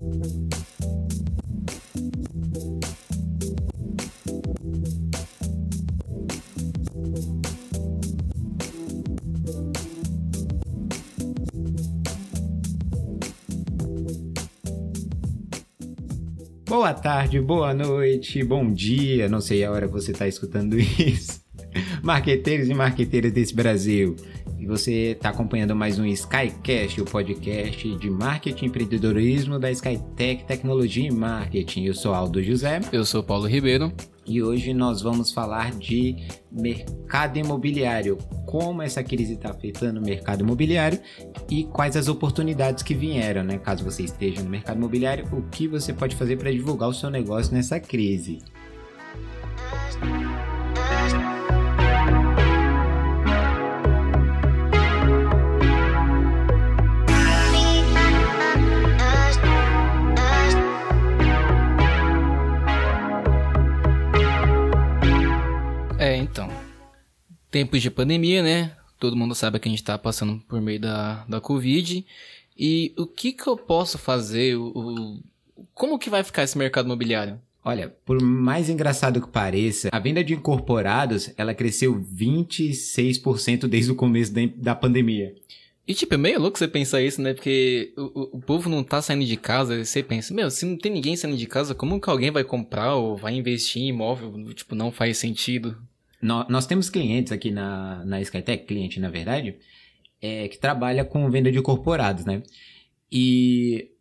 Boa tarde, boa noite, bom dia, não sei a hora que você está escutando isso. Marqueteiros e marqueteiras desse Brasil. Você está acompanhando mais um Skycast, o podcast de marketing e empreendedorismo da Skytech Tecnologia e Marketing. Eu sou Aldo José. Eu sou Paulo Ribeiro. E hoje nós vamos falar de mercado imobiliário, como essa crise está afetando o mercado imobiliário e quais as oportunidades que vieram, né? Caso você esteja no mercado imobiliário, o que você pode fazer para divulgar o seu negócio nessa crise. Tempos de pandemia, né? Todo mundo sabe que a gente está passando por meio da, da Covid. E o que que eu posso fazer? O, o, como que vai ficar esse mercado imobiliário? Olha, por mais engraçado que pareça, a venda de incorporados, ela cresceu 26% desde o começo da, da pandemia. E, tipo, é meio louco você pensar isso, né? Porque o, o povo não tá saindo de casa, e você pensa, meu, se não tem ninguém saindo de casa, como que alguém vai comprar ou vai investir em imóvel? Tipo, não faz sentido. Nós, temos clientes aqui na, na Skytech, cliente na verdade, é, que trabalha com venda de corporados, né? E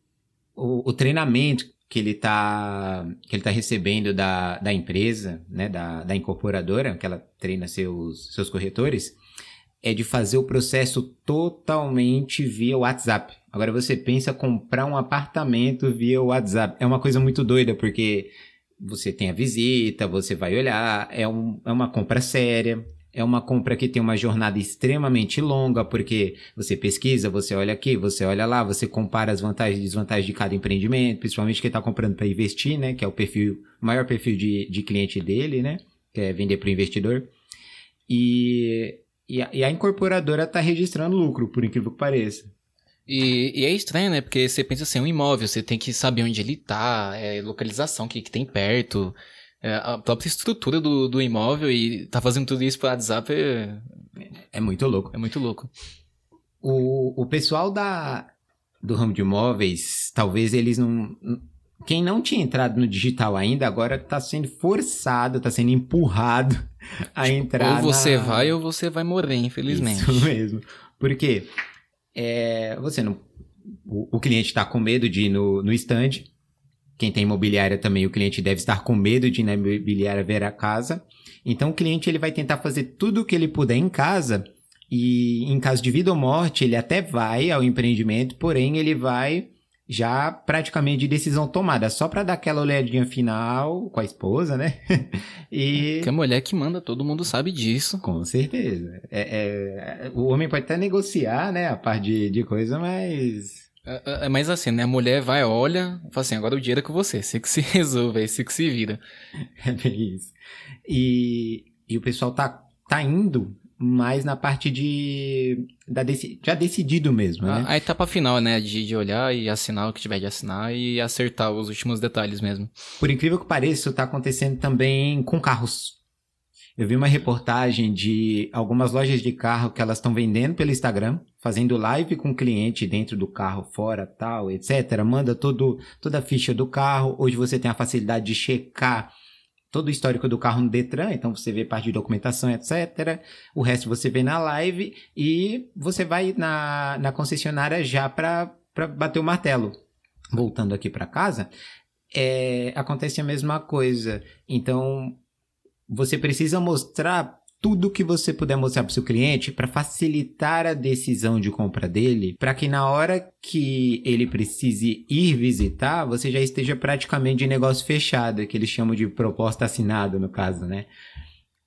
o, o treinamento que ele está que ele tá recebendo da, da empresa, né, da, da incorporadora, que ela treina seus, seus corretores, é de fazer o processo totalmente via WhatsApp. Agora você pensa comprar um apartamento via WhatsApp. É uma coisa muito doida, porque você tem a visita, você vai olhar, é, um, é uma compra séria, é uma compra que tem uma jornada extremamente longa, porque você pesquisa, você olha aqui, você olha lá, você compara as vantagens e desvantagens de cada empreendimento, principalmente quem está comprando para investir, né? Que é o perfil, maior perfil de, de cliente dele, né? Que é vender para o investidor. E, e a, e a incorporadora está registrando lucro, por incrível que pareça. E, e, é estranho, né? Porque você pensa assim, um imóvel, você tem que saber onde ele tá, é, localização, o que, que tem perto, é, a própria estrutura do, do imóvel e tá fazendo tudo isso pelo WhatsApp é... É muito louco. É muito louco. O, o pessoal da, do ramo de imóveis, talvez eles não... Quem não tinha entrado no digital ainda, agora tá sendo forçado, tá sendo empurrado a tipo, entrar Ou você na... vai ou você vai morrer, infelizmente. Isso mesmo. Por quê? É, você não. O, o cliente está com medo de ir no, no stand. Quem tem imobiliária também, o cliente deve estar com medo de ir na imobiliária ver a casa. Então, o cliente ele vai tentar fazer tudo o que ele puder em casa. E em caso de vida ou morte, ele até vai ao empreendimento, porém, ele vai já praticamente de decisão tomada, só para dar aquela olhadinha final com a esposa, né? e que a mulher que manda, todo mundo sabe disso. Com certeza. É, é, o homem pode até negociar, né, a parte de, de coisa, mas é, é, é mais assim, né? A mulher vai, olha, fala assim, agora o dinheiro é com você, você que se resolve, é você que se vira. É bem isso. E, e o pessoal tá, tá indo mais na parte de da deci, já decidido mesmo, né? A, a, etapa final, né, de, de olhar e assinar o que tiver de assinar e acertar os últimos detalhes mesmo. Por incrível que pareça, isso tá acontecendo também com carros. Eu vi uma reportagem de algumas lojas de carro que elas estão vendendo pelo Instagram, fazendo live com o cliente dentro do carro, fora, tal, etc. Manda todo, toda a ficha do carro. Hoje você tem a facilidade de checar todo o histórico do carro no Detran, então você vê parte de documentação, etc. O resto você vê na live e você vai na, na concessionária já para bater o martelo. Voltando aqui para casa, é, acontece a mesma coisa. Então, você precisa mostrar tudo que você puder mostrar para o seu cliente para facilitar a decisão de compra dele, para que na hora que ele precise ir visitar, você já esteja praticamente de negócio fechado, que eles chamam de proposta assinada, no caso, né?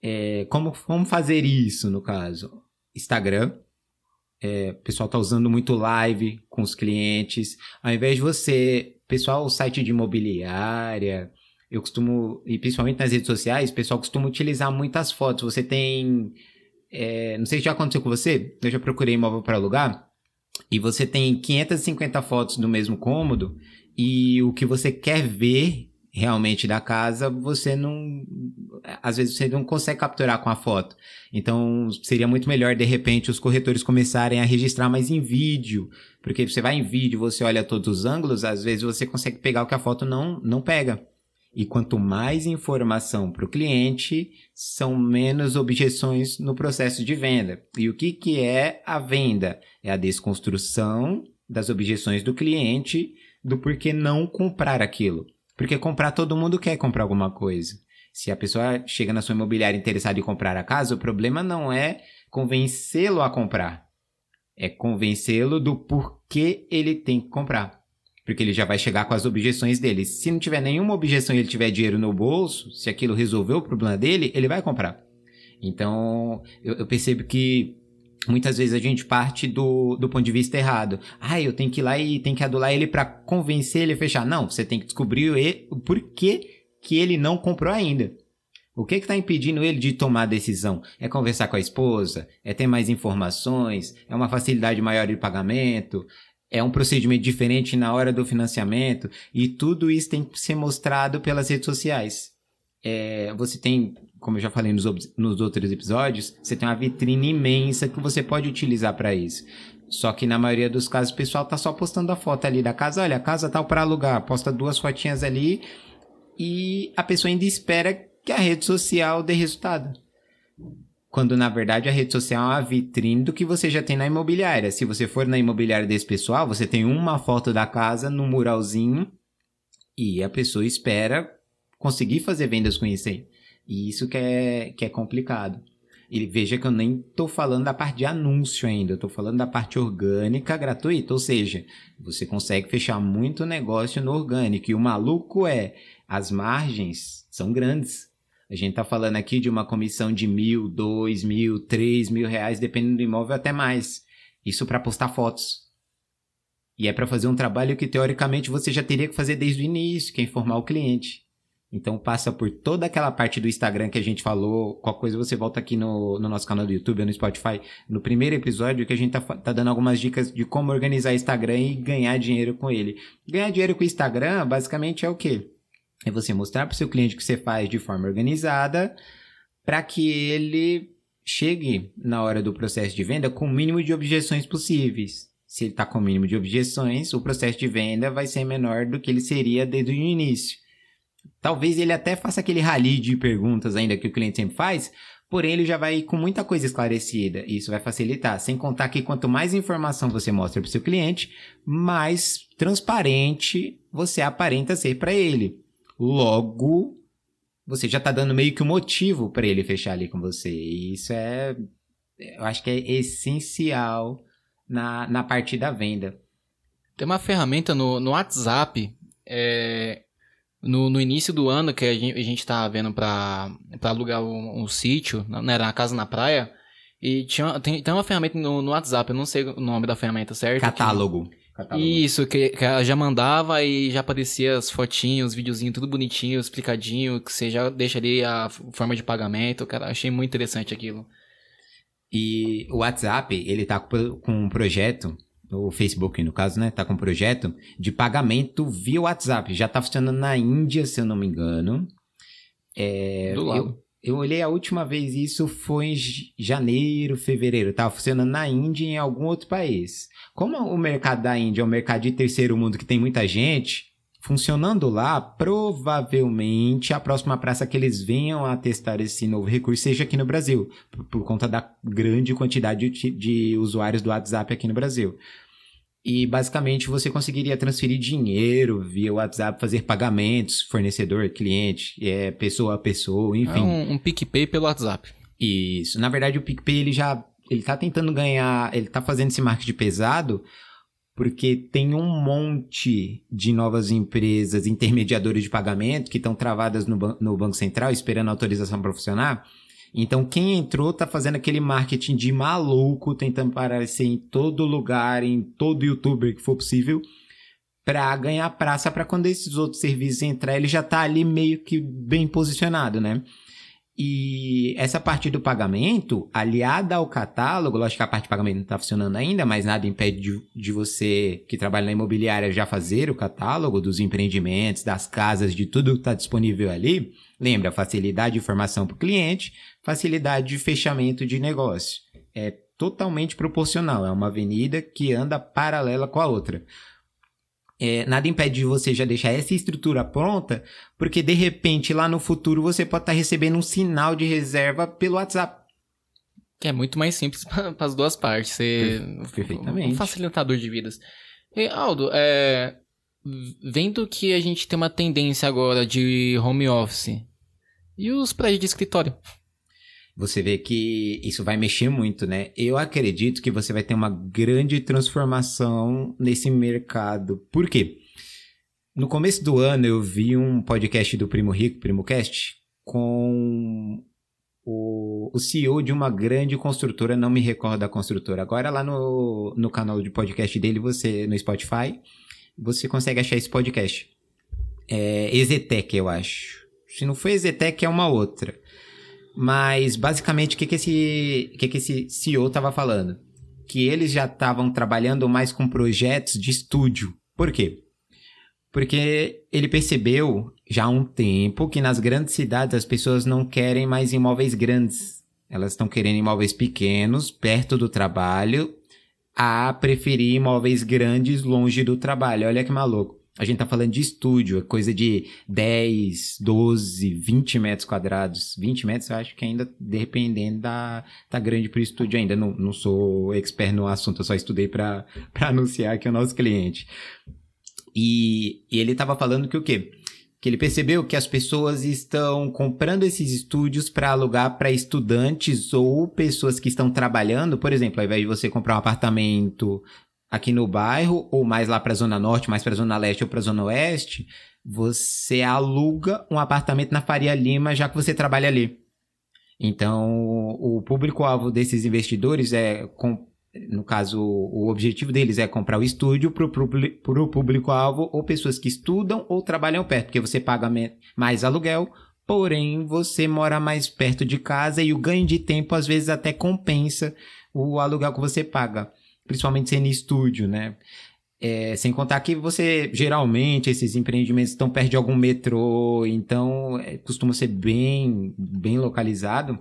É, como, como fazer isso, no caso? Instagram. É, o pessoal está usando muito live com os clientes. Ao invés de você, pessoal, site de imobiliária, eu costumo, e principalmente nas redes sociais, o pessoal costuma utilizar muitas fotos. Você tem. É, não sei se já aconteceu com você, eu já procurei imóvel para alugar, e você tem 550 fotos do mesmo cômodo, e o que você quer ver realmente da casa, você não. Às vezes você não consegue capturar com a foto. Então seria muito melhor, de repente, os corretores começarem a registrar mais em vídeo. Porque você vai em vídeo, você olha todos os ângulos, às vezes você consegue pegar o que a foto não, não pega. E quanto mais informação para o cliente, são menos objeções no processo de venda. E o que, que é a venda? É a desconstrução das objeções do cliente do porquê não comprar aquilo. Porque comprar, todo mundo quer comprar alguma coisa. Se a pessoa chega na sua imobiliária interessada em comprar a casa, o problema não é convencê-lo a comprar. É convencê-lo do porquê ele tem que comprar. Porque ele já vai chegar com as objeções dele. Se não tiver nenhuma objeção e ele tiver dinheiro no bolso, se aquilo resolveu o problema dele, ele vai comprar. Então, eu, eu percebo que muitas vezes a gente parte do, do ponto de vista errado. Ah, eu tenho que ir lá e tem que adular ele para convencer ele a fechar. Não, você tem que descobrir o, o porquê que ele não comprou ainda. O que está impedindo ele de tomar a decisão? É conversar com a esposa? É ter mais informações? É uma facilidade maior de pagamento? É um procedimento diferente na hora do financiamento? E tudo isso tem que ser mostrado pelas redes sociais. É, você tem como eu já falei nos, nos outros episódios, você tem uma vitrine imensa que você pode utilizar para isso. Só que na maioria dos casos o pessoal tá só postando a foto ali da casa, olha, a casa tal para alugar, posta duas fotinhas ali e a pessoa ainda espera que a rede social dê resultado. Quando na verdade a rede social é uma vitrine do que você já tem na imobiliária. Se você for na imobiliária desse pessoal, você tem uma foto da casa no muralzinho e a pessoa espera conseguir fazer vendas com isso aí. E isso que é, que é complicado. E veja que eu nem estou falando da parte de anúncio ainda, eu estou falando da parte orgânica gratuita, ou seja, você consegue fechar muito negócio no orgânico. E o maluco é, as margens são grandes. A gente está falando aqui de uma comissão de mil, dois mil, três mil reais, dependendo do imóvel, até mais. Isso para postar fotos. E é para fazer um trabalho que teoricamente você já teria que fazer desde o início, que é informar o cliente. Então passa por toda aquela parte do Instagram que a gente falou. Qualquer coisa você volta aqui no, no nosso canal do YouTube ou no Spotify. No primeiro episódio que a gente tá, tá dando algumas dicas de como organizar Instagram e ganhar dinheiro com ele. Ganhar dinheiro com o Instagram basicamente é o quê? É você mostrar para o seu cliente que você faz de forma organizada para que ele chegue na hora do processo de venda com o mínimo de objeções possíveis. Se ele está com o mínimo de objeções, o processo de venda vai ser menor do que ele seria desde o início. Talvez ele até faça aquele rally de perguntas ainda que o cliente sempre faz, porém ele já vai com muita coisa esclarecida. E isso vai facilitar. Sem contar que quanto mais informação você mostra para o seu cliente, mais transparente você aparenta ser para ele. Logo, você já está dando meio que um motivo para ele fechar ali com você. E isso é, eu acho que é essencial na, na parte da venda. Tem uma ferramenta no, no WhatsApp é, no, no início do ano, que a gente, a gente tava vendo pra, pra alugar um, um sítio, né, era uma casa na praia, e tinha, tem, tem uma ferramenta no, no WhatsApp, eu não sei o nome da ferramenta, certo? Catálogo. Que, Catálogo. Isso, que, que ela já mandava e já aparecia as fotinhos, os videozinhos, tudo bonitinho, explicadinho, que você já deixa ali a forma de pagamento, cara, achei muito interessante aquilo. E o WhatsApp, ele tá com um projeto o Facebook, no caso, né, tá com um projeto de pagamento via WhatsApp. Já tá funcionando na Índia, se eu não me engano. É, Do lado. Eu, eu olhei a última vez isso foi em janeiro, fevereiro. Tava funcionando na Índia e em algum outro país. Como o mercado da Índia é um mercado de terceiro mundo que tem muita gente, funcionando lá, provavelmente a próxima praça que eles venham a testar esse novo recurso seja aqui no Brasil, por, por conta da grande quantidade de, de, usuários do WhatsApp aqui no Brasil. E basicamente você conseguiria transferir dinheiro via WhatsApp, fazer pagamentos, fornecedor, cliente, é, pessoa a pessoa, enfim. É um, um PicPay pelo WhatsApp. Isso. Na verdade, o PicPay ele já ele tá tentando ganhar, ele tá fazendo esse marketing pesado porque tem um monte de novas empresas intermediadoras de pagamento que estão travadas no, no Banco Central esperando autorização para funcionar. Então, quem entrou está fazendo aquele marketing de maluco, tentando aparecer em todo lugar, em todo youtuber que for possível, para ganhar praça para quando esses outros serviços entrar, ele já está ali meio que bem posicionado, né? E essa parte do pagamento, aliada ao catálogo, lógico que a parte de pagamento não está funcionando ainda, mas nada impede de, de, você que trabalha na imobiliária já fazer o catálogo dos empreendimentos, das casas, de tudo que está disponível ali. Lembra, facilidade de informação para o cliente, facilidade de fechamento de negócio. É totalmente proporcional, é uma avenida que anda paralela com a outra é, nada impede de você já deixar essa estrutura pronta, porque de repente lá no futuro você pode estar tá recebendo um sinal de reserva pelo WhatsApp. Que é muito mais simples para as duas partes. Ser Perfeitamente. Um facilitador de vidas. E, Aldo, é, vendo que a gente tem uma tendência agora de home office e os prédios de escritório? Você vê que isso vai mexer muito, né? Eu acredito que você vai ter uma grande transformação nesse mercado. Por quê? No começo do ano eu vi um podcast do Primo Rico, Primo Cast, com o, o CEO de uma grande construtora, não me recordo da construtora. Agora lá no, no canal de podcast dele, você no Spotify, você consegue achar esse podcast. É Ezetec, eu acho. Se não foi Ezetec, é uma outra. Mas, basicamente, o que, que, esse, que, que esse CEO estava falando? Que eles já estavam trabalhando mais com projetos de estúdio. Por quê? Porque ele percebeu já há um tempo que nas grandes cidades as pessoas não querem mais imóveis grandes. Elas estão querendo imóveis pequenos, perto do trabalho, a preferir imóveis grandes longe do trabalho. Olha que maluco. A gente tá falando de estúdio, é coisa de 10, 12, 20 metros quadrados. 20 metros eu acho que ainda, dependendo, da, tá grande pro estúdio ainda. Não, não sou expert no assunto, eu só estudei para anunciar aqui o nosso cliente. E, e ele tava falando que o quê? Que ele percebeu que as pessoas estão comprando esses estúdios para alugar para estudantes ou pessoas que estão trabalhando. Por exemplo, ao invés de você comprar um apartamento aqui no bairro, ou mais lá para a Zona Norte, mais para a Zona Leste ou para a Zona Oeste, você aluga um apartamento na Faria Lima, já que você trabalha ali. Então, o público-alvo desses investidores é, no caso, o objetivo deles é comprar o estúdio para o público-alvo ou pessoas que estudam ou trabalham perto, porque você paga mais aluguel, porém você mora mais perto de casa e o ganho de tempo às vezes até compensa o aluguel que você paga principalmente sendo estúdio, né? É, sem contar que você, geralmente, esses empreendimentos estão perto de algum metrô, então é, costuma ser bem, bem localizado.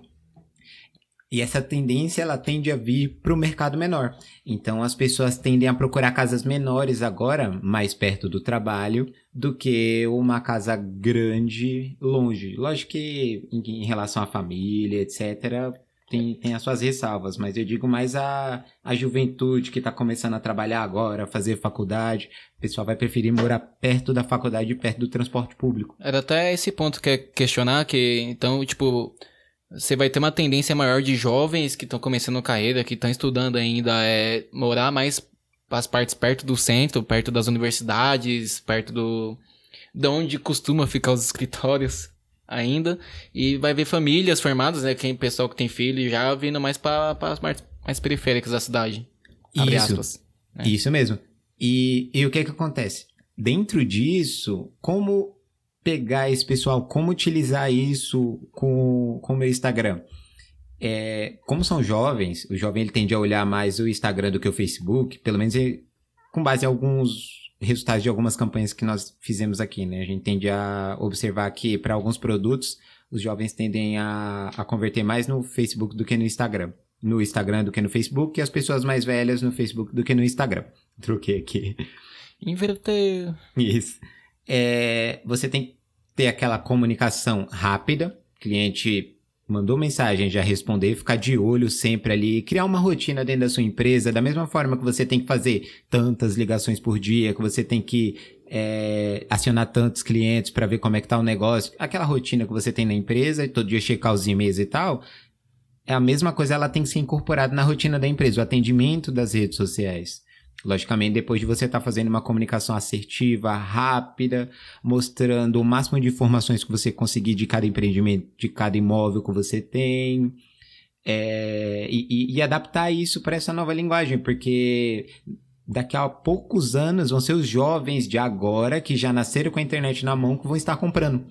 E essa tendência, ela tende a vir para o mercado menor. Então, as pessoas tendem a procurar casas menores agora, mais perto do trabalho, do que uma casa grande longe. Lógico que em, em relação à família, etc., tem, tem as suas ressalvas, mas eu digo mais a, a juventude que está começando a trabalhar agora, fazer faculdade. O pessoal vai preferir morar perto da faculdade, perto do transporte público. Era até esse ponto que é questionar, que então, tipo, você vai ter uma tendência maior de jovens que estão começando carreira, que estão estudando ainda, é morar mais as partes perto do centro, perto das universidades, perto do de onde costuma ficar os escritórios ainda. E vai ver famílias formadas, né? Quem pessoal que tem filho já vindo mais para as partes mais periféricas da cidade. Abre isso, aspas, né? isso mesmo. E, e o que é que acontece? Dentro disso, como pegar esse pessoal, como utilizar isso com, com o meu Instagram? É, como são jovens, o jovem ele tende a olhar mais o Instagram do que o Facebook, pelo menos ele, com base em alguns resultados de algumas campanhas que nós fizemos aqui, né? A gente tende a observar que para alguns produtos os jovens tendem a, a converter mais no Facebook do que no Instagram. No Instagram do que no Facebook e as pessoas mais velhas no Facebook do que no Instagram. Troquei aqui. Inverter. Isso. É, você tem que ter aquela comunicação rápida. cliente mandou mensagem, já responder, ficar de olho sempre ali, criar uma rotina dentro da sua empresa, da mesma forma que você tem que fazer tantas ligações por dia, que você tem que é, acionar tantos clientes para ver como é que tá o negócio, aquela rotina que você tem na empresa, todo dia checar os e-mails e tal, é a mesma coisa, ela tem que ser incorporada na rotina da empresa, o atendimento das redes sociais. Logicamente, depois de você estar tá fazendo uma comunicação assertiva, rápida, mostrando o máximo de informações que você conseguir de cada empreendimento, de cada imóvel que você tem, é, e, e, adaptar isso para essa nova linguagem, porque daqui a poucos anos vão ser os jovens de agora que já nasceram com a internet na mão que vão estar comprando.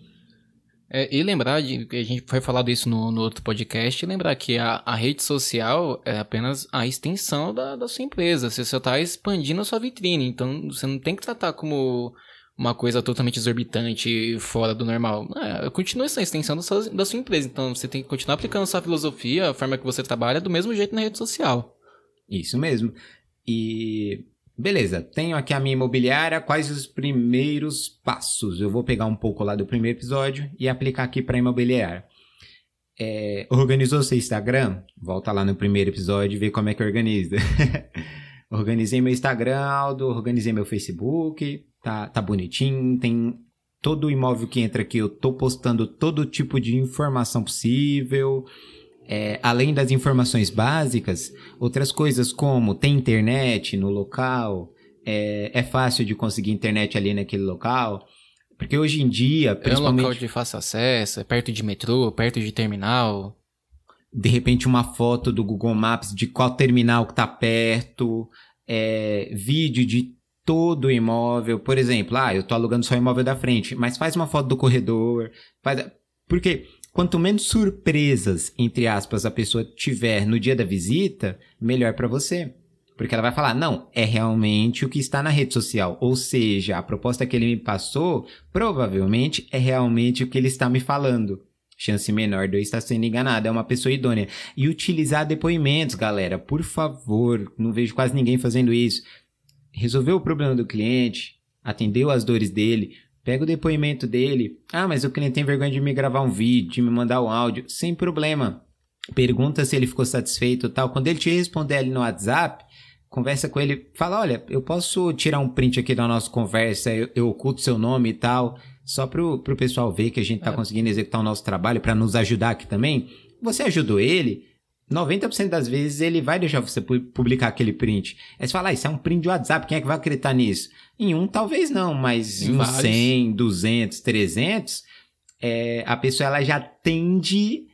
É, e lembrar, de, a gente foi falado isso no, no outro podcast, lembrar que a, a, rede social é apenas a extensão da, da sua empresa. Você só está expandindo a sua vitrine, então você não tem que tratar como uma coisa totalmente exorbitante fora do normal. É, continua essa extensão da sua, da sua empresa, então você tem que continuar aplicando sua filosofia, a forma que você trabalha, do mesmo jeito na rede social. Isso mesmo. E Beleza, tenho aqui a minha imobiliária, quais os primeiros passos? Eu vou pegar um pouco lá do primeiro episódio e aplicar aqui para imobiliária. É, organizou seu Instagram? Volta lá no primeiro episódio e vê como é que organiza. organizei meu Instagram, Aldo, organizei meu Facebook, tá, tá bonitinho, tem todo o imóvel que entra aqui, eu tô postando todo tipo de informação possível. É, além das informações básicas, outras coisas como tem internet no local, é, é fácil de conseguir internet ali naquele local. Porque hoje em dia, principalmente... É um local de fácil acesso, é perto de metrô, perto de terminal. De repente uma foto do Google Maps de qual terminal que tá perto, é, vídeo de todo o imóvel. Por exemplo, ah, eu tô alugando só o imóvel da frente, mas faz uma foto do corredor, faz... Porque Quanto menos surpresas, entre aspas, a pessoa tiver no dia da visita, melhor para você. Porque ela vai falar, não, é realmente o que está na rede social. Ou seja, a proposta que ele me passou, provavelmente é realmente o que ele está me falando. Chance menor de eu estar sendo enganado, é uma pessoa idônea. E utilizar depoimentos, galera, por favor, não vejo quase ninguém fazendo isso. Resolveu o problema do cliente, atendeu as dores dele, Pega o depoimento dele. Ah, mas o cliente tem vergonha de me gravar um vídeo, de me mandar um áudio. Sem problema. Pergunta se ele ficou satisfeito tal. Quando ele te responder ali no WhatsApp, conversa com ele. Fala, olha, eu posso tirar um print aqui da nossa conversa, eu, eu oculto seu nome e tal, só pro, pro pessoal ver que a gente tá é. conseguindo executar o nosso trabalho para nos ajudar aqui também. Você ajudou ele, 90% das vezes ele vai deixar você publicar aquele print. Aí você fala, ah, isso é um print de WhatsApp, quem é que vai acreditar nisso? Em um, talvez não, mas em, em 100, 200, 300, é, a pessoa ela já tende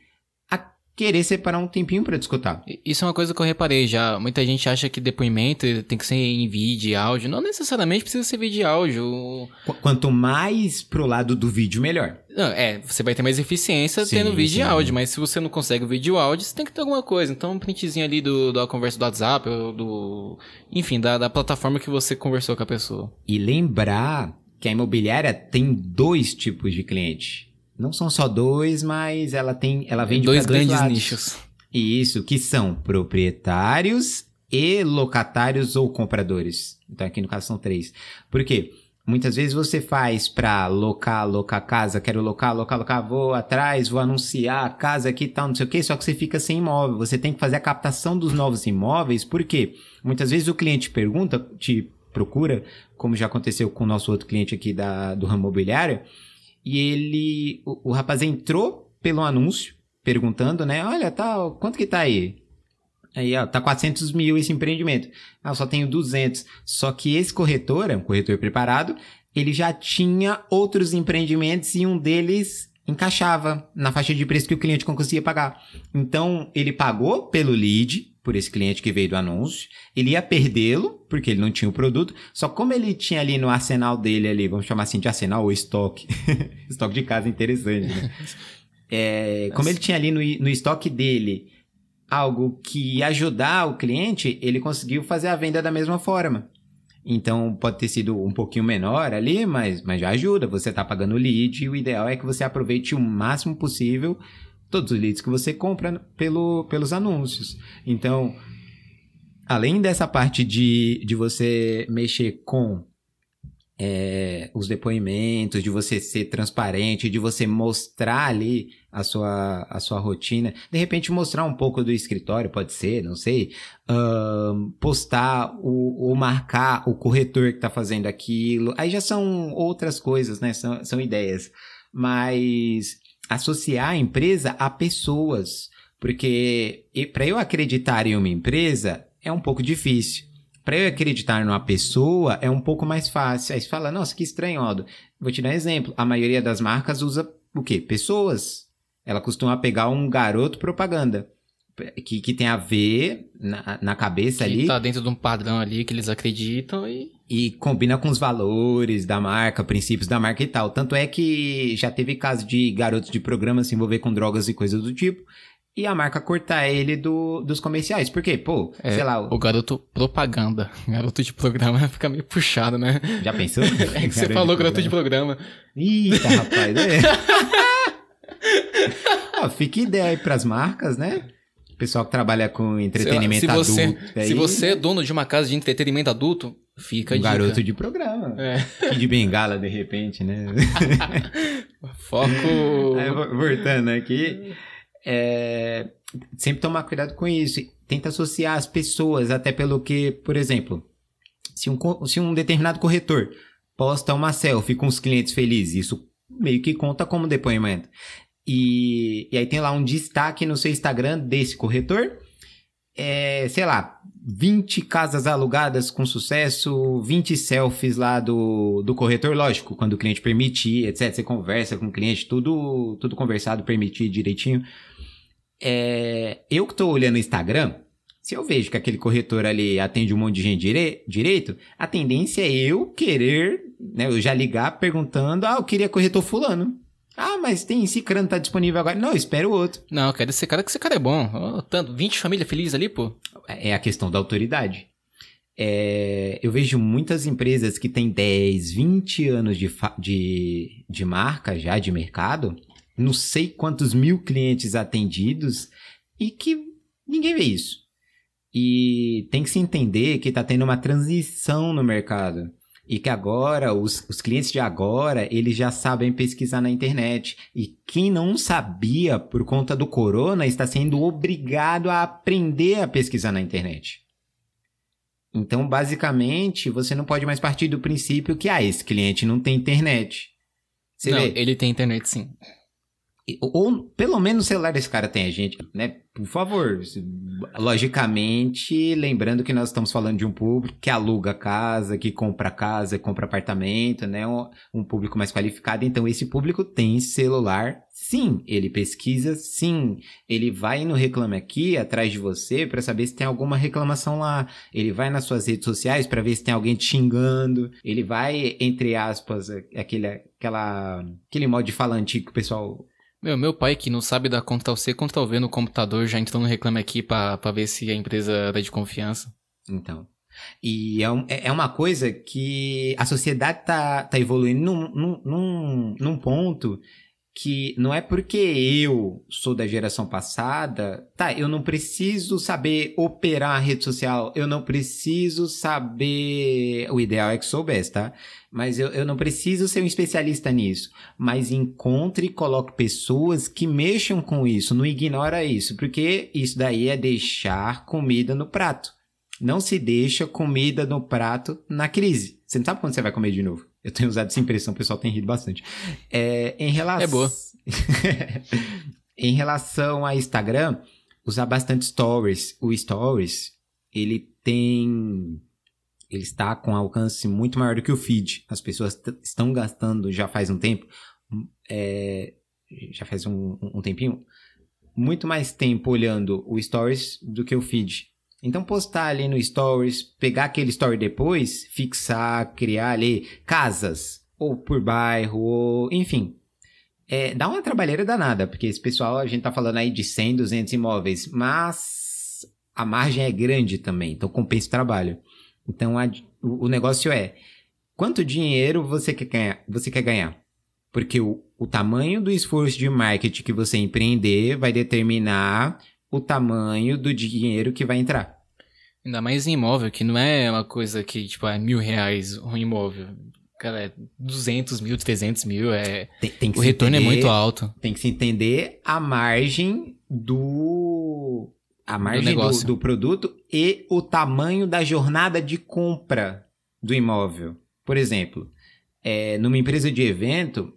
querer separar um tempinho para discutir. Isso é uma coisa que eu reparei já. Muita gente acha que depoimento tem que ser em vídeo e áudio. Não necessariamente precisa ser vídeo e áudio. Quanto mais pro lado do vídeo, melhor. Não, é, você vai ter mais eficiência sim, tendo vídeo sim. e áudio, mas se você não consegue vídeo e áudio, você tem que ter alguma coisa. Então, um printzinho ali do, da conversa do WhatsApp, do. Enfim, da, da plataforma que você conversou com a pessoa. E lembrar que a imobiliária tem dois tipos de cliente não são só dois, mas ela tem, ela vende dois grandes dois nichos. Isso, que são proprietários e locatários ou compradores. Então aqui no caso são três. Por quê? Muitas vezes você faz para locar, locar casa, quero locar, locar, locar, vou atrás, vou anunciar a casa aqui e tal, não sei o que, só que você fica sem imóvel. Você tem que fazer a captação dos novos imóveis, por quê? Muitas vezes o cliente pergunta, te procura, como já aconteceu com o nosso outro cliente aqui da, do ramo imobiliário, e ele. O, o rapaz entrou pelo anúncio, perguntando, né? Olha, tá, quanto que tá aí? Aí, ó, tá 400 mil esse empreendimento. Ah, eu só tenho 200. Só que esse corretor, é um corretor preparado, ele já tinha outros empreendimentos e um deles encaixava na faixa de preço que o cliente conseguia pagar. Então, ele pagou pelo lead, por esse cliente que veio do anúncio. Ele ia perdê-lo, porque ele não tinha o produto. Só como ele tinha ali no arsenal dele ali, vamos chamar assim de arsenal ou estoque. estoque de casa interessante, né? É, como ele tinha ali no, no estoque dele algo que ia ajudar o cliente, ele conseguiu fazer a venda da mesma forma. Então pode ter sido um pouquinho menor ali, mas, mas já ajuda. Você está pagando o lead e o ideal é que você aproveite o máximo possível todos os leads que você compra pelo, pelos anúncios. Então, além dessa parte de, de você mexer com é, os depoimentos, de você ser transparente, de você mostrar ali a sua, a sua rotina, de repente mostrar um pouco do escritório, pode ser, não sei, uh, postar ou, ou, marcar o corretor que está fazendo aquilo, aí já são outras coisas, né? São, são ideias. Mas associar a empresa a pessoas, porque para eu acreditar em uma empresa é um pouco difícil. Para eu acreditar numa pessoa é um pouco mais fácil. Aí você fala, nossa, que estranho, Aldo. Vou te dar um exemplo. A maioria das marcas usa o quê? Pessoas. Ela costuma pegar um garoto propaganda. Que, que tem a ver na, na cabeça que ali. tá dentro de um padrão ali que eles acreditam e. E combina com os valores da marca, princípios da marca e tal. Tanto é que já teve caso de garotos de programa se envolver com drogas e coisas do tipo. E a marca cortar ele do, dos comerciais. Por quê? Pô, É, sei lá. O garoto propaganda. Garoto de programa fica meio puxado, né? Já pensou? É que você falou garoto de programa. Eita, rapaz. É. Ó, fica ideia aí pras marcas, né? Pessoal que trabalha com entretenimento se você, adulto. aí, Se você é dono de uma casa de entretenimento adulto, fica um dica. garoto de programa. É. De bengala, de repente, né? Foco. Vo- voltando aqui, é, sempre tomar cuidado com isso. Tenta associar as pessoas, até pelo que, por exemplo, se um, se um determinado corretor posta uma selfie com os clientes felizes, isso meio que conta como depoimento. E, e aí tem lá um destaque no seu Instagram desse corretor. É, sei lá, 20 casas alugadas com sucesso, 20 selfies lá do, do corretor, lógico, quando o cliente permitir, etc. Você conversa com o cliente, tudo, tudo conversado, permitir direitinho. É, eu que tô olhando o Instagram, se eu vejo que aquele corretor ali atende um monte de gente dire- direito, a tendência é eu querer, né, eu já ligar perguntando, ah, eu queria corretor fulano. Ah, mas tem Cicrano tá disponível agora. Não, espera o outro. Não, eu quero esse cara que esse cara é bom. Ó, tanto, 20 famílias felizes ali, pô. é a questão da autoridade. É, eu vejo muitas empresas que têm 10, 20 anos de, de, de marca já, de mercado, não sei quantos mil clientes atendidos, e que ninguém vê isso. E tem que se entender que está tendo uma transição no mercado. E que agora, os, os clientes de agora, eles já sabem pesquisar na internet. E quem não sabia por conta do corona está sendo obrigado a aprender a pesquisar na internet. Então, basicamente, você não pode mais partir do princípio que, ah, esse cliente não tem internet. Você não, vê, ele tem internet sim. Ou, pelo menos o celular desse cara tem a gente, né? Por favor. Logicamente, lembrando que nós estamos falando de um público que aluga casa, que compra casa, compra apartamento, né? Um, um público mais qualificado. Então, esse público tem celular, sim. Ele pesquisa, sim. Ele vai no Reclame Aqui, atrás de você, para saber se tem alguma reclamação lá. Ele vai nas suas redes sociais para ver se tem alguém te xingando. Ele vai, entre aspas, aquele, aquela, aquele modo de falar antigo que o pessoal Meu, meu pai que não sabe dar Ctrl C, Ctrl V no computador, já entrou no Reclame Aqui pra, pra ver se a empresa era de confiança. Então. E é, um- é é uma coisa que a sociedade tá, tá evoluindo num, num, num, num ponto que não é porque eu sou da geração passada, tá, eu não preciso saber operar a rede social, eu não preciso saber. O ideal é que soubesse, tá? Mas eu, eu não preciso ser um especialista nisso. Mas encontre e coloque pessoas que mexam com isso, não ignora isso, porque isso daí é deixar comida no prato. Não se deixa comida no prato na crise. Você não sabe quando você vai comer de novo. Eu tenho usado essa impressão, o pessoal tem rido bastante. É, em relação... É boa. em relação a Instagram, usar bastante stories. O stories, ele tem... Ele está com alcance muito maior do que o feed. As pessoas estão gastando já faz um tempo, é, já faz um, um tempinho, muito mais tempo olhando o stories do que o feed. Então postar ali no stories, pegar aquele story depois, fixar, criar ali casas, ou por bairro, ou enfim. É, dá uma trabalheira danada, porque esse pessoal, a gente tá falando aí de 100, 200 imóveis, mas a margem é grande também, então compensa o trabalho. Então a- o, o negócio é, quanto dinheiro você quer ganhar? Você quer ganhar? Porque o, o tamanho do esforço de marketing que você empreender vai determinar o tamanho do dinheiro que vai entrar. Ainda mais em imóvel, que não é uma coisa que, tipo, é mil reais um imóvel. Cara, é 200 mil, 300 mil, é... Tem, tem O retorno é entender- muito alto. Tem que se entender a margem do. A margem do, negócio. do produto e o tamanho da jornada de compra do imóvel. Por exemplo, é, numa empresa de evento,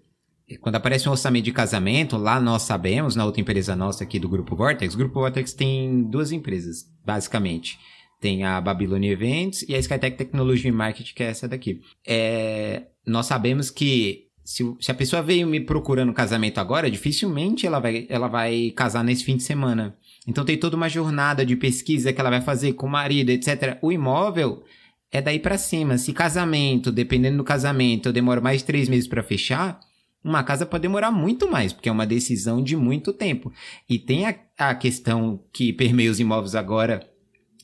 quando aparece um orçamento de casamento, lá nós sabemos, na outra empresa nossa aqui do Grupo Vortex, o Grupo Vortex tem duas empresas, basicamente. Tem a Babylon Events e a Skytech Tecnologia e Marketing, que é essa daqui. É, nós sabemos que se, se a pessoa veio me procurando casamento agora, dificilmente ela vai, ela vai casar nesse fim de semana. Então tem toda uma jornada de pesquisa que ela vai fazer com o marido, etc. O imóvel é daí para cima. Se casamento, dependendo do casamento, eu demoro mais de três meses para fechar, uma casa pode demorar muito mais, porque é uma decisão de muito tempo. E tem a, a questão que permeia os imóveis agora,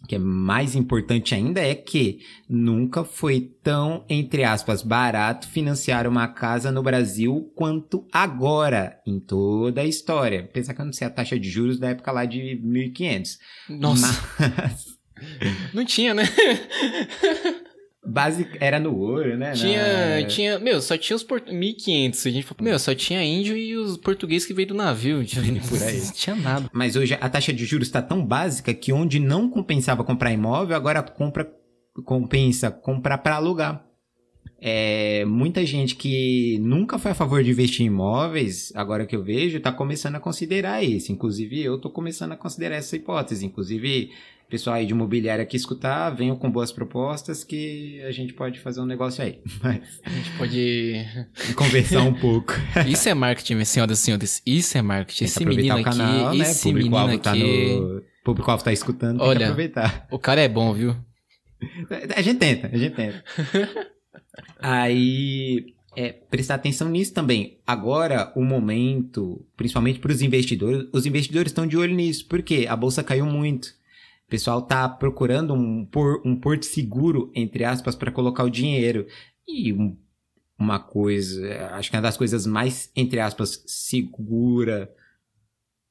que é mais importante ainda, é que nunca foi tão, entre aspas, barato financiar uma casa no Brasil quanto agora, em toda a história. Pensar que eu não sei a taxa de juros da época lá de 1500. Nossa. Mas... Não tinha, né? Base era no ouro, né? Tinha, Na... tinha, meu, só tinha os port... 1500, a gente falou, meu, só tinha índio e os portugueses que veio do navio, por aí. Não tinha nada. Mas hoje a taxa de juros está tão básica que onde não compensava comprar imóvel, agora compra compensa comprar para alugar. É, muita gente que nunca foi a favor de investir em imóveis, agora que eu vejo, está começando a considerar isso. Inclusive, eu estou começando a considerar essa hipótese. Inclusive, pessoal aí de imobiliária que escutar, venham com boas propostas que a gente pode fazer um negócio aí. Mas a gente pode conversar um pouco. Isso é marketing, senhoras e senhores. Isso é marketing. Esse menino aqui, canal, né? esse menino aqui... Tá no... O público-alvo tá escutando, tem Olha, que aproveitar. O cara é bom, viu? A gente tenta, a gente tenta. aí, é, prestar atenção nisso também. Agora, o momento, principalmente para os investidores, os investidores estão de olho nisso, porque a bolsa caiu muito. O pessoal tá procurando um, por, um porto seguro, entre aspas, para colocar o dinheiro. E um, uma coisa, acho que é uma das coisas mais, entre aspas, segura,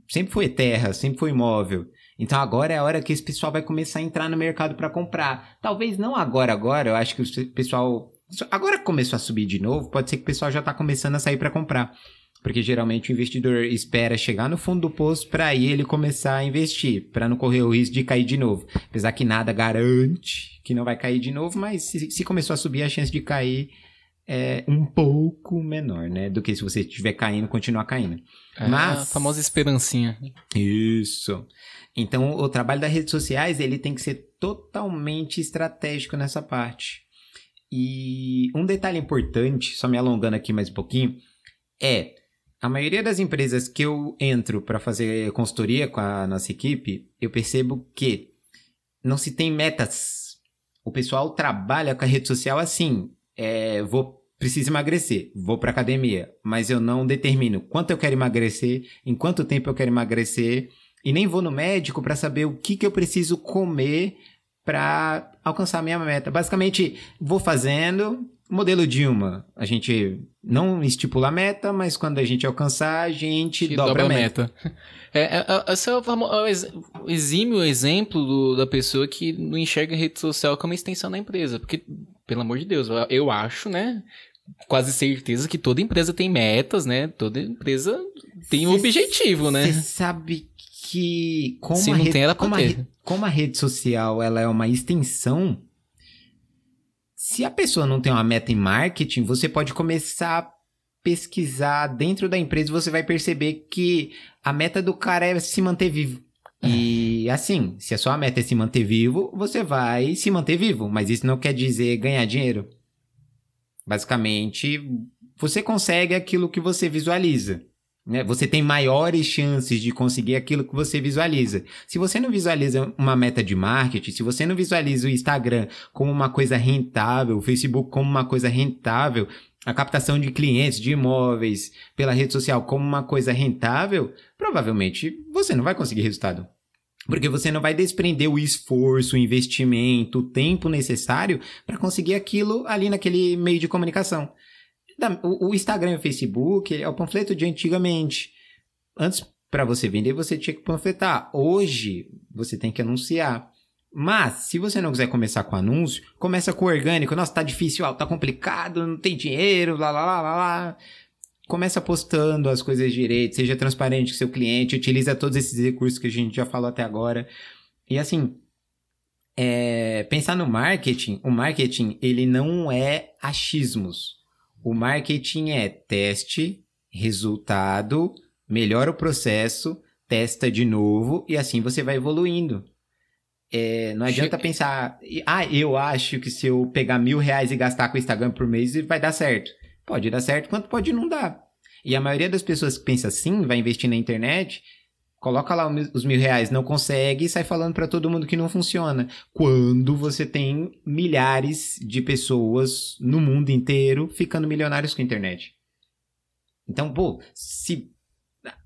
sempre foi terra, sempre foi imóvel. Então agora é a hora que esse pessoal vai começar a entrar no mercado para comprar. Talvez não agora, agora, eu acho que o pessoal. Agora que começou a subir de novo, pode ser que o pessoal já tá começando a sair para comprar. Porque geralmente o investidor espera chegar no fundo do poço para aí ele começar a investir, para não correr o risco de cair de novo. Apesar que nada garante que não vai cair de novo, mas se, se começou a subir, a chance de cair é um pouco menor, né? Do que se você estiver caindo, continuar caindo. É mas... a famosa esperancinha. Isso. Então, o trabalho das redes sociais, ele tem que ser totalmente estratégico nessa parte. E um detalhe importante, só me alongando aqui mais um pouquinho, é a maioria das empresas que eu entro para fazer consultoria com a nossa equipe, eu percebo que não se tem metas. O pessoal trabalha com a rede social assim. É, vou preciso emagrecer, vou para academia, mas eu não determino quanto eu quero emagrecer, em quanto tempo eu quero emagrecer e nem vou no médico para saber o que, que eu preciso comer para alcançar a minha meta. Basicamente, vou fazendo, modelo Dilma, a gente não estipula a meta, mas quando a gente alcançar, a gente dobra, dobra, a meta. meta. É, é, é, esse é o, o exímio exemplo do, da pessoa que não enxerga a rede social como extensão da empresa. Porque, pelo amor de Deus, eu, eu acho, né? Quase certeza que toda empresa tem metas, né? Toda empresa tem um objetivo, né? Você sabe que como, Se a, não tem, ela como, a, como a rede social ela é uma extensão se a pessoa não tem uma meta em marketing, você pode começar a pesquisar dentro da empresa, você vai perceber que a meta do cara é se manter vivo. E assim, se a sua meta é se manter vivo, você vai se manter vivo, mas isso não quer dizer ganhar dinheiro. Basicamente, você consegue aquilo que você visualiza. Né? Você tem maiores chances de conseguir aquilo que você visualiza. Se você não visualiza uma meta de marketing, se você não visualiza o Instagram como uma coisa rentável, o Facebook como uma coisa rentável, a captação de clientes, de imóveis pela rede social como uma coisa rentável, provavelmente você não vai conseguir resultado. Porque você não vai desprender o esforço, o investimento, o tempo necessário para conseguir aquilo ali naquele meio de comunicação. O Instagram e o Facebook é o panfleto de antigamente. Antes, para você vender, você tinha que panfletar. Hoje, você tem que anunciar. Mas, se você não quiser começar com anúncio, começa com orgânico. Nossa, tá difícil, tá complicado, não tem dinheiro, lá, lá, lá, lá, lá. Começa postando as coisas direito, seja transparente com seu cliente, utiliza todos esses recursos que a gente já falou até agora. E assim, é, pensar no marketing, o marketing, ele não é achismos. O marketing é teste, resultado, melhora o processo, testa de novo e assim você vai evoluindo. É, não adianta pensar, ah, eu acho que se eu pegar mil reais e gastar com o Instagram por mês vai dar certo. Pode dar certo, quanto pode não dar. E a maioria das pessoas que pensa assim, vai investir na internet, coloca lá os mil reais, não consegue e sai falando para todo mundo que não funciona. Quando você tem milhares de pessoas no mundo inteiro ficando milionários com a internet. Então, pô, se.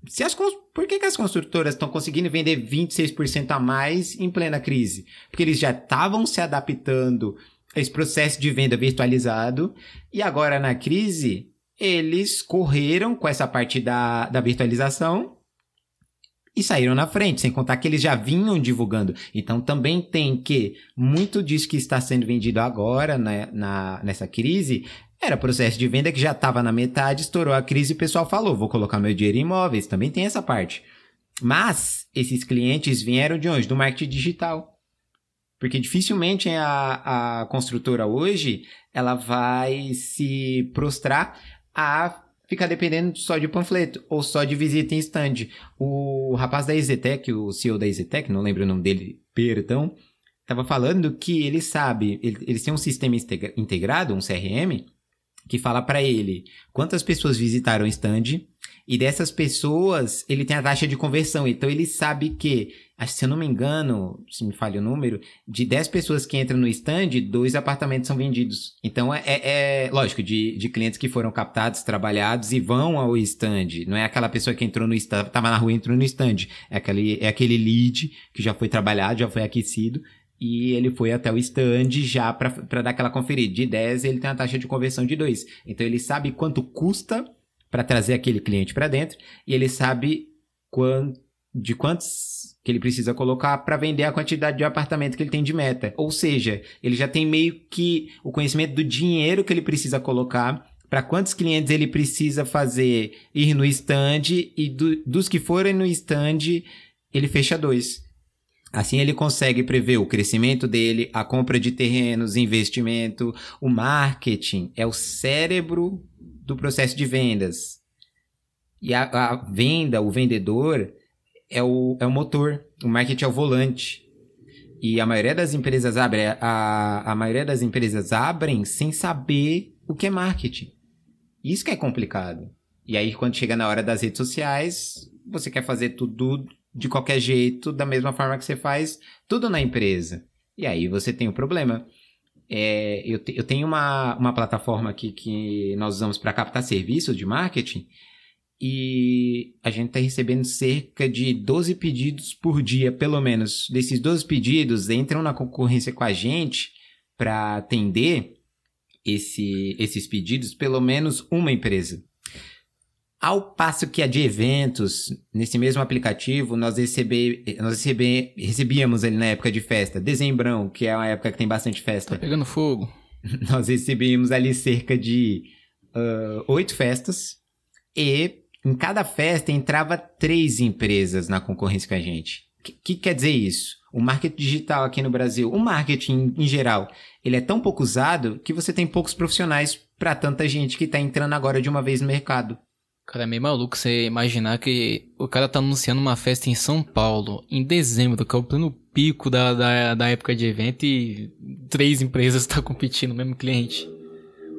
se as, por que, que as construtoras estão conseguindo vender 26% a mais em plena crise? Porque eles já estavam se adaptando a esse processo de venda virtualizado e agora na crise eles correram com essa parte da, da virtualização e saíram na frente, sem contar que eles já vinham divulgando. Então também tem que muito disso que está sendo vendido agora né, na, nessa crise era processo de venda que já estava na metade, estourou a crise e o pessoal falou: vou colocar meu dinheiro em imóveis. Também tem essa parte. Mas esses clientes vieram de onde? Do marketing digital. Porque dificilmente a, a construtora hoje ela vai se prostrar a ficar dependendo só de panfleto ou só de visita em stand. O rapaz da EZTEC, o CEO da EZTEC, não lembro o nome dele, perdão, estava falando que ele sabe, ele, eles têm um sistema integrado, um CRM, que fala para ele quantas pessoas visitaram o stand e dessas pessoas ele tem a taxa de conversão. Então ele sabe que se eu não me engano, se me falha o número, de 10 pessoas que entram no stand, dois apartamentos são vendidos. Então é, é, é lógico, de, de clientes que foram captados, trabalhados e vão ao stand. Não é aquela pessoa que entrou no stand, estava na rua e entrou no stand. É aquele, é aquele lead que já foi trabalhado, já foi aquecido. E ele foi até o stand já para dar aquela conferida. De 10, ele tem a taxa de conversão de 2. Então ele sabe quanto custa para trazer aquele cliente para dentro e ele sabe de quantos que ele precisa colocar para vender a quantidade de apartamento que ele tem de meta. Ou seja, ele já tem meio que o conhecimento do dinheiro que ele precisa colocar para quantos clientes ele precisa fazer ir no stand e do, dos que forem no stand, ele fecha dois. Assim ele consegue prever o crescimento dele, a compra de terrenos, investimento, o marketing é o cérebro do processo de vendas. E a, a venda, o vendedor, é o, é o motor, o marketing é o volante. E a maioria das empresas abre, a, a maioria das empresas abrem sem saber o que é marketing. Isso que é complicado. E aí, quando chega na hora das redes sociais, você quer fazer tudo de qualquer jeito, da mesma forma que você faz tudo na empresa. E aí você tem o um problema. É, eu, te, eu tenho uma, uma plataforma aqui que nós usamos para captar serviços de marketing e a gente está recebendo cerca de 12 pedidos por dia, pelo menos. Desses 12 pedidos, entram na concorrência com a gente para atender esse, esses pedidos, pelo menos uma empresa. Ao passo que a de eventos, nesse mesmo aplicativo, nós, recebe, nós recebe, recebíamos ali na época de festa, dezembrão, que é uma época que tem bastante festa. Tá pegando fogo. Nós recebíamos ali cerca de oito uh, festas e em cada festa entrava três empresas na concorrência com a gente. O que, que, quer dizer isso? O marketing digital aqui no Brasil, o marketing em geral, ele é tão pouco usado que você tem poucos profissionais para tanta gente que está entrando agora de uma vez no mercado. Cara, é meio maluco você imaginar que o cara tá anunciando uma festa em São Paulo, em dezembro, que é o pleno pico da, da, da época de evento, e três empresas estão tá competindo, o mesmo cliente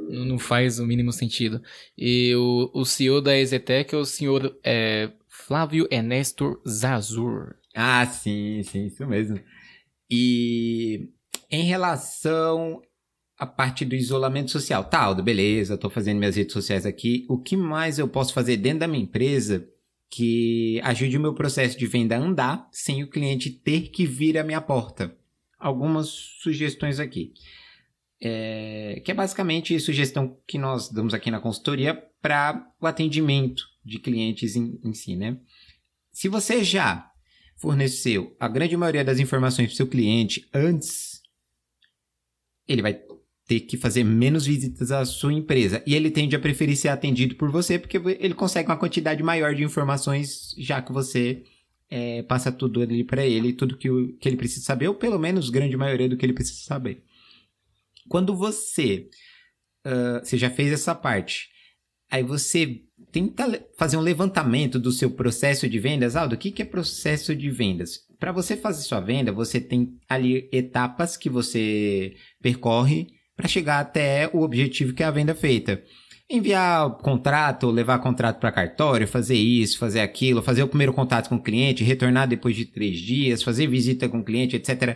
não faz o mínimo sentido. E o, o CEO da Exetec é o senhor é, Flávio Ernesto Zazur. Ah, sim, sim, isso mesmo. E em relação à parte do isolamento social, tá, Aldo, beleza, estou fazendo minhas redes sociais aqui. O que mais eu posso fazer dentro da minha empresa que ajude o meu processo de venda a andar sem o cliente ter que vir à minha porta? Algumas sugestões aqui é, que é basicamente sugestão que nós damos aqui na consultoria para o atendimento de clientes em, em si, né? Se você já forneceu a grande maioria das informações para o seu cliente antes, ele vai ter que fazer menos visitas à sua empresa. E ele tende a preferir ser atendido por você, porque ele consegue uma quantidade maior de informações, já que você é, passa tudo ali para ele, tudo que, o, que ele precisa saber, ou pelo menos grande maioria do que ele precisa saber. Quando você, uh, você já fez essa parte, aí você tenta fazer um levantamento do seu processo de vendas. Aldo, o que, que é processo de vendas? Para você fazer sua venda, você tem ali etapas que você percorre para chegar até o objetivo que é a venda feita. enviar contrato, levar contrato para cartório, fazer isso, fazer aquilo, fazer o primeiro contato com o cliente, retornar depois de três dias, fazer visita com o cliente, etc.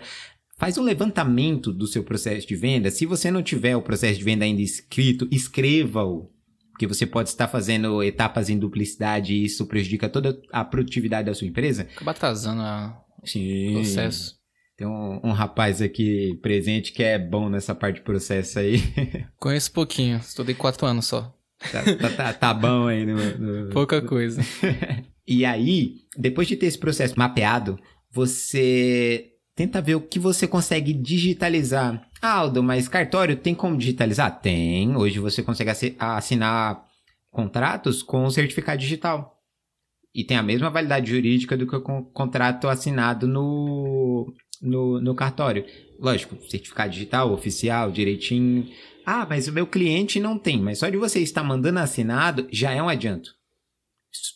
Faz um levantamento do seu processo de venda. Se você não tiver o processo de venda ainda escrito, escreva-o. Porque você pode estar fazendo etapas em duplicidade e isso prejudica toda a produtividade da sua empresa. Acaba atrasando o processo. Tem um, um, rapaz aqui presente que é bom nessa parte de processo aí. Conheço pouquinho, estudei quatro anos só. Tá, tá, tá, tá bom aí no, no... Pouca coisa. e aí, depois de ter esse processo mapeado, você tenta ver o que você consegue digitalizar. Ah, Aldo, mas cartório tem como digitalizar? Tem. Hoje você consegue assinar contratos com certificado digital. E tem a mesma validade jurídica do que o contrato assinado no, no, no cartório. Lógico, certificado digital, oficial, direitinho. Ah, mas o meu cliente não tem. Mas só de você estar mandando assinado já é um adianto.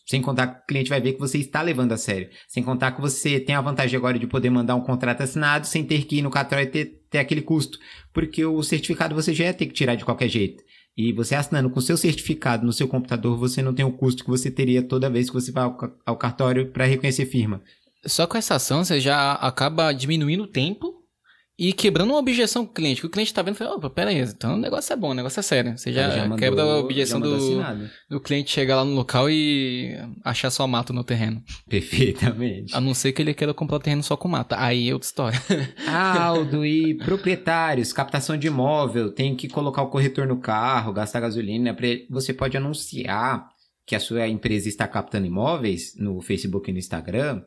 Sem contar que o cliente vai ver que você está levando a sério. Sem contar que você tem a vantagem agora de poder mandar um contrato assinado sem ter que ir no cartório e ter, ter aquele custo. Porque o certificado você já ia ter que tirar de qualquer jeito. E você assinando com seu certificado no seu computador, você não tem o custo que você teria toda vez que você vai ao, ao cartório para reconhecer firma. Só com essa ação você já acaba diminuindo o tempo e quebrando uma objeção com o cliente. Que o cliente tá vendo e fala, opa, pera aí, então o negócio é bom, o negócio é sério. Você já, já mandou, quebra a objeção do, do cliente chegar lá no local e achar só mato no terreno. Perfeitamente. A não ser que ele queira comprar o terreno só com mata. Aí é outra história. Aldo, e proprietários, captação de imóvel, tem que colocar o corretor no carro, gastar gasolina. Você pode anunciar que a sua empresa está captando imóveis no Facebook e no Instagram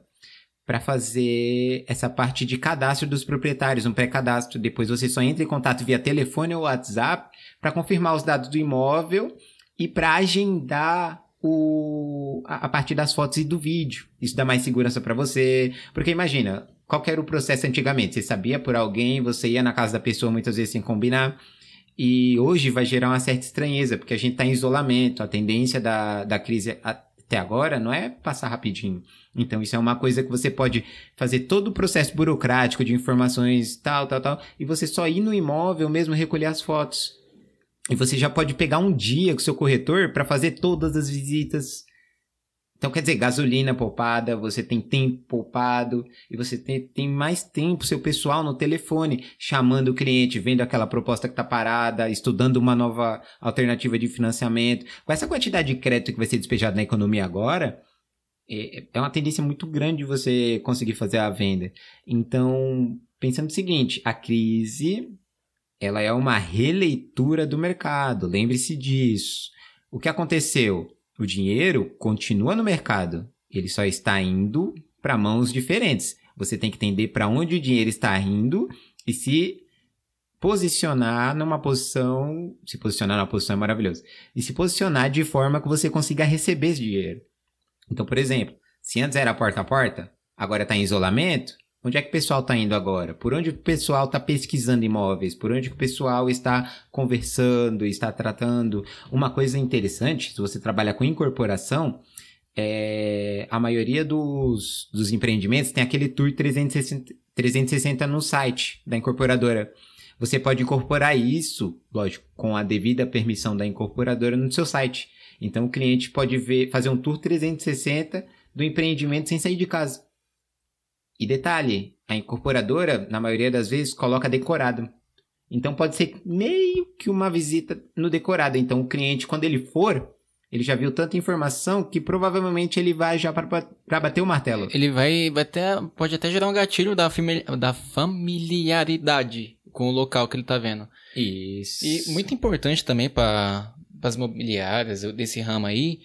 para fazer essa parte de cadastro dos proprietários, um pré-cadastro. Depois você só entra em contato via telefone ou WhatsApp para confirmar os dados do imóvel e para agendar o, a, a partir das fotos e do vídeo. Isso dá mais segurança para você. Porque imagina, qual era o processo antigamente? Você sabia por alguém, você ia na casa da pessoa muitas vezes sem combinar. E hoje vai gerar uma certa estranheza, porque a gente está em isolamento. A tendência da, da crise até agora não é passar rapidinho. Então, isso é uma coisa que você pode fazer todo o processo burocrático de informações, tal, tal, tal, e você só ir no imóvel mesmo recolher as fotos. E você já pode pegar um dia com seu corretor para fazer todas as visitas. Então, quer dizer, gasolina poupada, você tem tempo poupado e você tem, tem mais tempo, seu pessoal no telefone, chamando o cliente, vendo aquela proposta que está parada, estudando uma nova alternativa de financiamento. Com essa quantidade de crédito que vai ser despejado na economia agora, é, é uma tendência muito grande você conseguir fazer a venda. Então, pensando o seguinte, a crise ela é uma releitura do mercado, lembre-se disso. O que aconteceu? O dinheiro continua no mercado, ele só está indo para mãos diferentes. Você tem que entender para onde o dinheiro está indo e se posicionar numa posição, se posicionar numa posição é maravilhoso, e se posicionar de forma que você consiga receber esse dinheiro. Então, por exemplo, se antes era porta a porta, agora está em isolamento, onde é que o pessoal está indo agora? Por onde o pessoal está pesquisando imóveis? Por onde o pessoal está conversando, está tratando? Uma coisa interessante, se você trabalha com incorporação, é, a maioria dos, dos empreendimentos tem aquele tour 360, 360 no site da incorporadora. Você pode incorporar isso, lógico, com a devida permissão da incorporadora no seu site. Então o cliente pode ver, fazer um tour 360 do empreendimento sem sair de casa. E detalhe, a incorporadora, na maioria das vezes, coloca decorado. Então pode ser meio que uma visita no decorado. Então o cliente, quando ele for, ele já viu tanta informação que provavelmente ele vai já para bater o martelo. Ele vai, vai até, pode até gerar um gatilho da, da familiaridade com o local que ele está vendo. Isso. E muito importante também para as imobiliárias, desse ramo aí,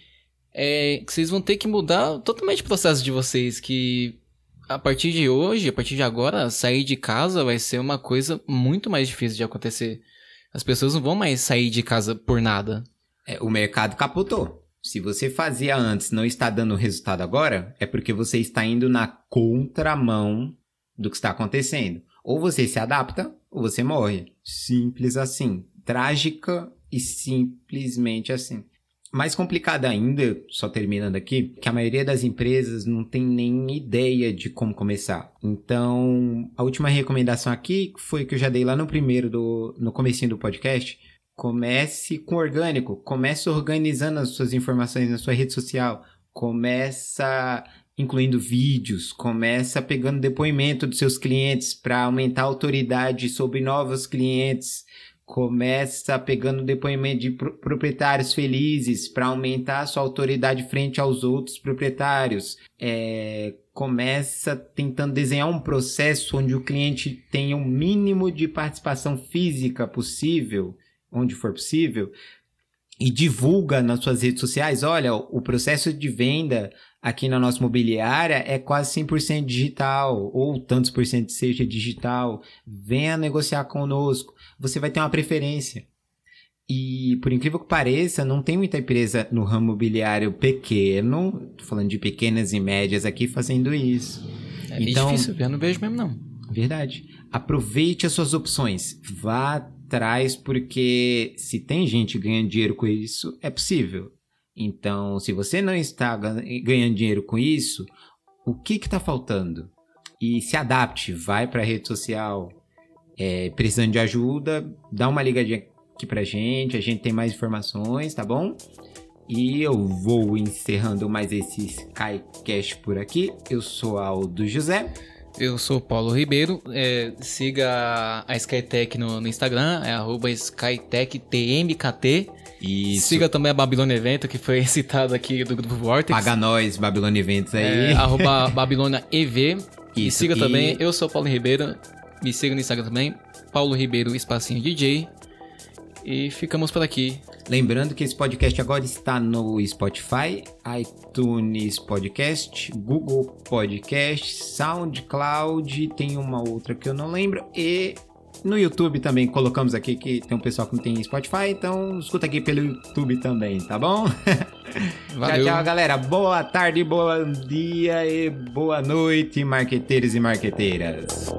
é que vocês vão ter que mudar totalmente o processo de vocês, que a partir de hoje, a partir de agora, sair de casa vai ser uma coisa muito mais difícil de acontecer. As pessoas não vão mais sair de casa por nada. É, o mercado capotou. Se você fazia antes não está dando resultado agora, é porque você está indo na contramão do que está acontecendo. Ou você se adapta, ou você morre. Simples assim. Trágica e simplesmente assim. Mais complicado ainda, só terminando aqui, que a maioria das empresas não tem nem ideia de como começar. Então, a última recomendação aqui foi que eu já dei lá no primeiro do no comecinho do podcast, Comece com orgânico, comece organizando as suas informações na sua rede social, começa incluindo vídeos, começa pegando depoimento dos seus clientes para aumentar a autoridade sobre novos clientes, começa pegando depoimento de proprietários felizes para aumentar sua autoridade frente aos outros proprietários. É, começa tentando desenhar um processo onde o cliente tenha o mínimo de participação física possível, onde for possível, e divulga nas suas redes sociais, olha, o processo de venda aqui na nossa mobiliária é quase 100% digital, ou tantos por cento seja digital, venha negociar conosco, você vai ter uma preferência. E por incrível que pareça, não tem muita empresa no ramo mobiliário pequeno, tô falando de pequenas e médias aqui, fazendo isso. É então, difícil, eu não vejo mesmo não. Verdade. Aproveite as suas opções, vá atrás, porque se tem gente ganhando dinheiro com isso, é possível. Então, se você não está ganhando dinheiro com isso, o que está faltando? E se adapte, vai para a rede social, é, precisando de ajuda, dá uma ligadinha aqui pra gente, a gente tem mais informações, tá bom? E eu vou encerrando mais esse SkyCast por aqui. Eu sou Aldo José. Eu sou Paulo Ribeiro. É, siga a Skytech no, no Instagram, é SkyTechTMKT. Isso. Siga também a Babilônia Evento, que foi citado aqui do Grupo Vortex. Paga nós, Babilônia Eventos aí. É, arroba Babilônia EV. Isso. E siga e... também, eu sou Paulo Ribeiro. Me siga no Instagram também, Paulo Ribeiro Espacinho DJ. E ficamos por aqui. Lembrando que esse podcast agora está no Spotify, iTunes Podcast, Google Podcast, SoundCloud, tem uma outra que eu não lembro, e no YouTube também colocamos aqui que tem um pessoal que não tem Spotify, então escuta aqui pelo YouTube também, tá bom? Valeu. Tchau, tchau, galera. Boa tarde, bom dia e boa noite, marqueteiros e marqueteiras.